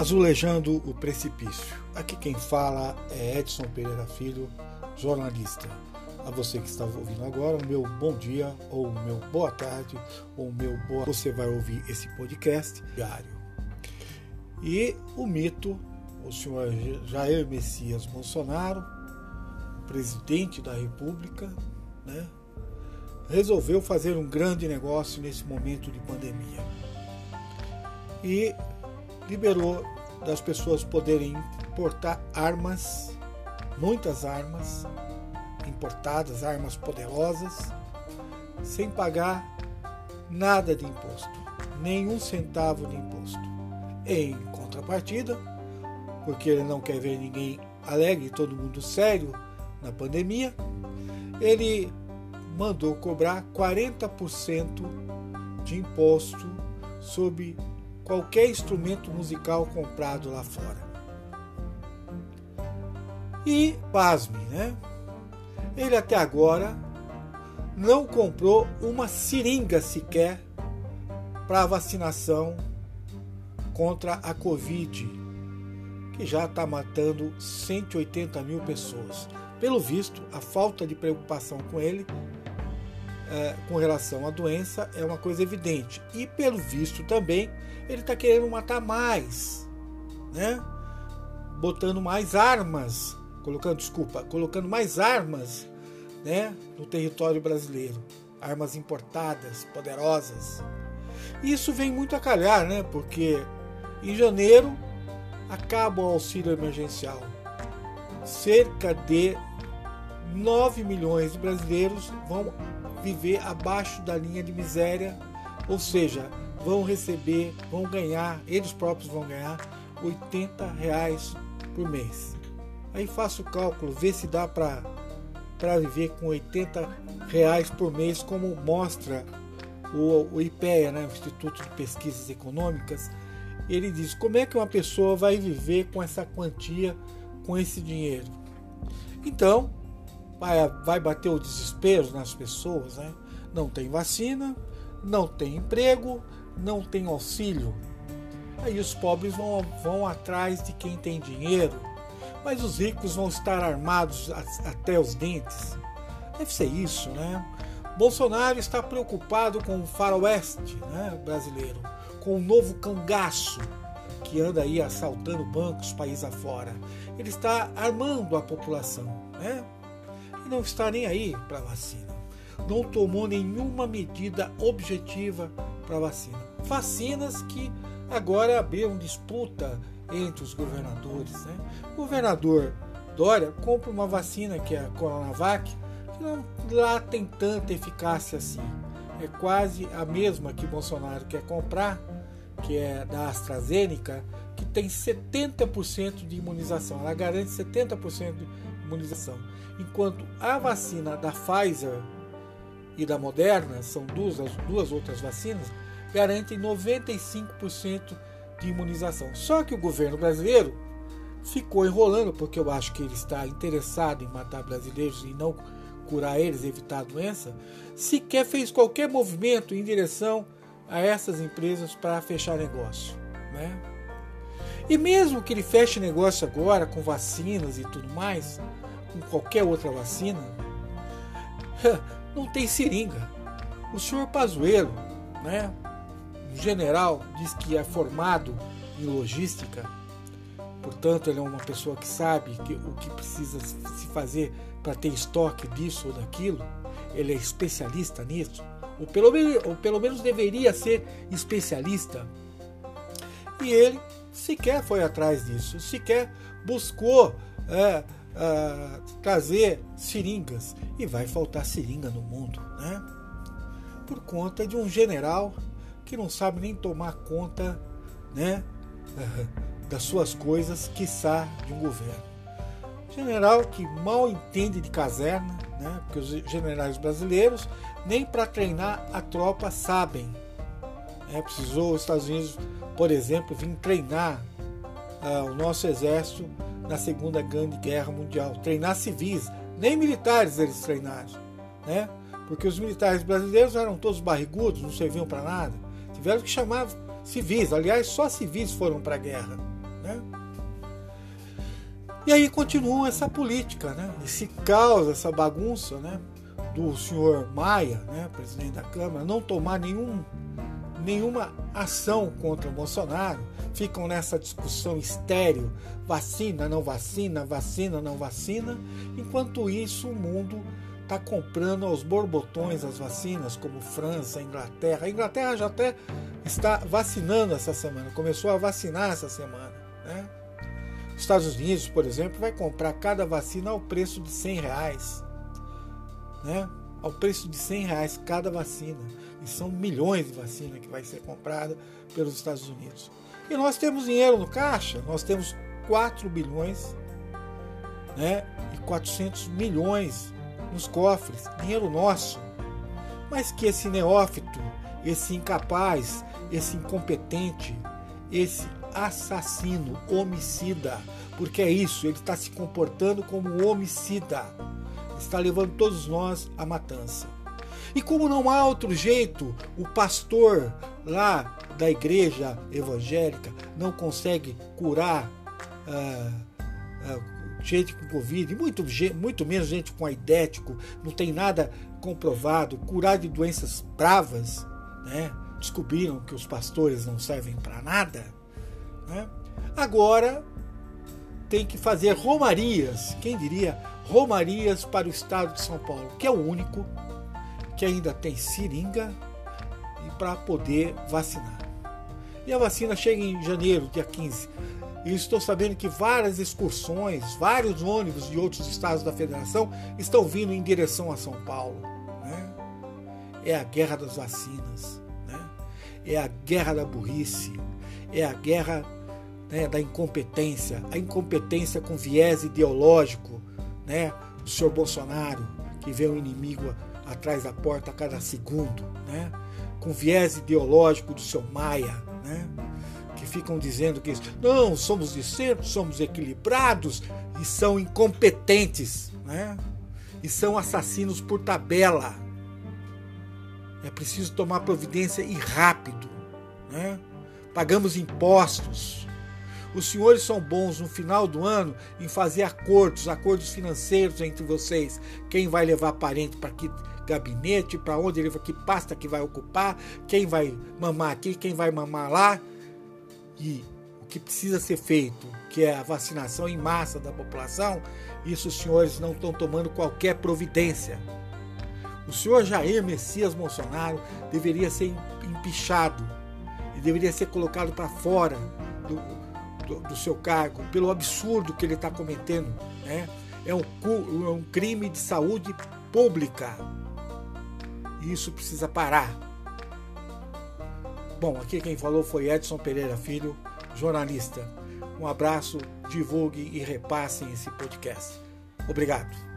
Azulejando o Precipício. Aqui quem fala é Edson Pereira Filho, jornalista. A você que está ouvindo agora, o meu bom dia, ou o meu boa tarde, ou o meu boa. Você vai ouvir esse podcast diário. E o mito, o senhor Jair Messias Bolsonaro, presidente da República, né, resolveu fazer um grande negócio nesse momento de pandemia. E liberou das pessoas poderem importar armas, muitas armas importadas, armas poderosas, sem pagar nada de imposto, nenhum centavo de imposto. Em contrapartida, porque ele não quer ver ninguém alegre, todo mundo sério na pandemia, ele mandou cobrar 40% de imposto sobre qualquer instrumento musical comprado lá fora. E, pasme, né? Ele até agora não comprou uma seringa sequer para vacinação contra a Covid, que já está matando 180 mil pessoas. Pelo visto, a falta de preocupação com ele é, com relação à doença é uma coisa evidente. E pelo visto também, ele está querendo matar mais, né? Botando mais armas, colocando, desculpa, colocando mais armas, né, no território brasileiro, armas importadas, poderosas. Isso vem muito a calhar, né? Porque em janeiro acaba o auxílio emergencial. Cerca de 9 milhões de brasileiros vão viver abaixo da linha de miséria, ou seja, vão receber, vão ganhar, eles próprios vão ganhar 80 reais por mês. Aí faço o cálculo, vê se dá para viver com 80 reais por mês, como mostra o, o IPEA, né, o Instituto de Pesquisas Econômicas. Ele diz como é que uma pessoa vai viver com essa quantia, com esse dinheiro. Então, vai, vai bater o desespero nas pessoas, né? Não tem vacina, não tem emprego, não tem auxílio. Aí os pobres vão, vão atrás de quem tem dinheiro, mas os ricos vão estar armados até os dentes. Deve ser isso, né? Bolsonaro está preocupado com o faroeste né, brasileiro, com o novo cangaço que anda aí assaltando bancos país afora. Ele está armando a população, né? Não está nem aí para a vacina. Não tomou nenhuma medida objetiva para a vacina. Vacinas que agora abriram disputa entre os governadores. Né? O governador Dória compra uma vacina que é a Coronavac, que não lá tem tanta eficácia assim. É quase a mesma que Bolsonaro quer comprar, que é da AstraZeneca, que tem 70% de imunização. Ela garante 70% de imunização. Enquanto a vacina da Pfizer e da Moderna, são duas, duas outras vacinas, garantem 95% de imunização. Só que o governo brasileiro ficou enrolando, porque eu acho que ele está interessado em matar brasileiros e não curar eles, evitar a doença, sequer fez qualquer movimento em direção a essas empresas para fechar negócio. Né? E mesmo que ele feche negócio agora com vacinas e tudo mais, com qualquer outra vacina, não tem seringa. O senhor Pazuello, né, um general, diz que é formado em logística, portanto, ele é uma pessoa que sabe que, o que precisa se fazer para ter estoque disso ou daquilo, ele é especialista nisso, ou pelo, ou pelo menos deveria ser especialista. E ele sequer foi atrás disso, sequer buscou. É, uh, trazer seringas e vai faltar seringa no mundo, né? Por conta de um general que não sabe nem tomar conta, né, das suas coisas, quiçá de um governo. General que mal entende de caserna, né? Porque os generais brasileiros nem para treinar a tropa sabem. É, precisou os Estados Unidos, por exemplo, vir treinar uh, o nosso exército na Segunda Grande Guerra Mundial. Treinar civis, nem militares eles treinaram, né? Porque os militares brasileiros eram todos barrigudos, não serviam para nada. Tiveram que chamar civis. Aliás, só civis foram para a guerra. Né? E aí continua essa política, né? esse caos, essa bagunça né? do senhor Maia, né? presidente da Câmara, não tomar nenhum, nenhuma ação contra o Bolsonaro. Ficam nessa discussão estéreo, vacina, não vacina, vacina, não vacina. Enquanto isso, o mundo está comprando aos borbotões as vacinas, como França, Inglaterra. A Inglaterra já até está vacinando essa semana, começou a vacinar essa semana. Né? Estados Unidos, por exemplo, vai comprar cada vacina ao preço de 100 reais. Né? Ao preço de 100 reais cada vacina. E são milhões de vacinas que vai ser comprada pelos Estados Unidos. E nós temos dinheiro no caixa, nós temos 4 bilhões né, e 400 milhões nos cofres, dinheiro nosso. Mas que esse neófito, esse incapaz, esse incompetente, esse assassino, homicida, porque é isso, ele está se comportando como homicida, está levando todos nós à matança. E como não há outro jeito, o pastor lá da igreja evangélica não consegue curar ah, ah, gente com Covid, muito, muito menos gente com aidético, não tem nada comprovado, curar de doenças bravas, né? descobriram que os pastores não servem para nada. Né? Agora tem que fazer romarias, quem diria, romarias para o estado de São Paulo, que é o único que ainda tem seringa para poder vacinar. E a vacina chega em janeiro, dia 15. E estou sabendo que várias excursões, vários ônibus de outros estados da federação estão vindo em direção a São Paulo. Né? É a guerra das vacinas, né? é a guerra da burrice, é a guerra né, da incompetência, a incompetência com viés ideológico né, do senhor Bolsonaro, que vê um inimigo atrás da porta a cada segundo, né? Com viés ideológico do seu Maia, né? que ficam dizendo que não, somos de centro, somos equilibrados e são incompetentes, né? E são assassinos por tabela. É preciso tomar providência e rápido, né? Pagamos impostos. Os senhores são bons no final do ano em fazer acordos, acordos financeiros entre vocês. Quem vai levar parente para que gabinete, para onde ele vai, que pasta que vai ocupar, quem vai mamar aqui, quem vai mamar lá e o que precisa ser feito, que é a vacinação em massa da população, isso os senhores não estão tomando qualquer providência. O senhor Jair Messias Bolsonaro deveria ser empichado e deveria ser colocado para fora do, do, do, seu cargo pelo absurdo que ele está cometendo. Né? É, um, é um crime de saúde pública. E isso precisa parar. Bom, aqui quem falou foi Edson Pereira Filho, jornalista. Um abraço, divulgue e repassem esse podcast. Obrigado.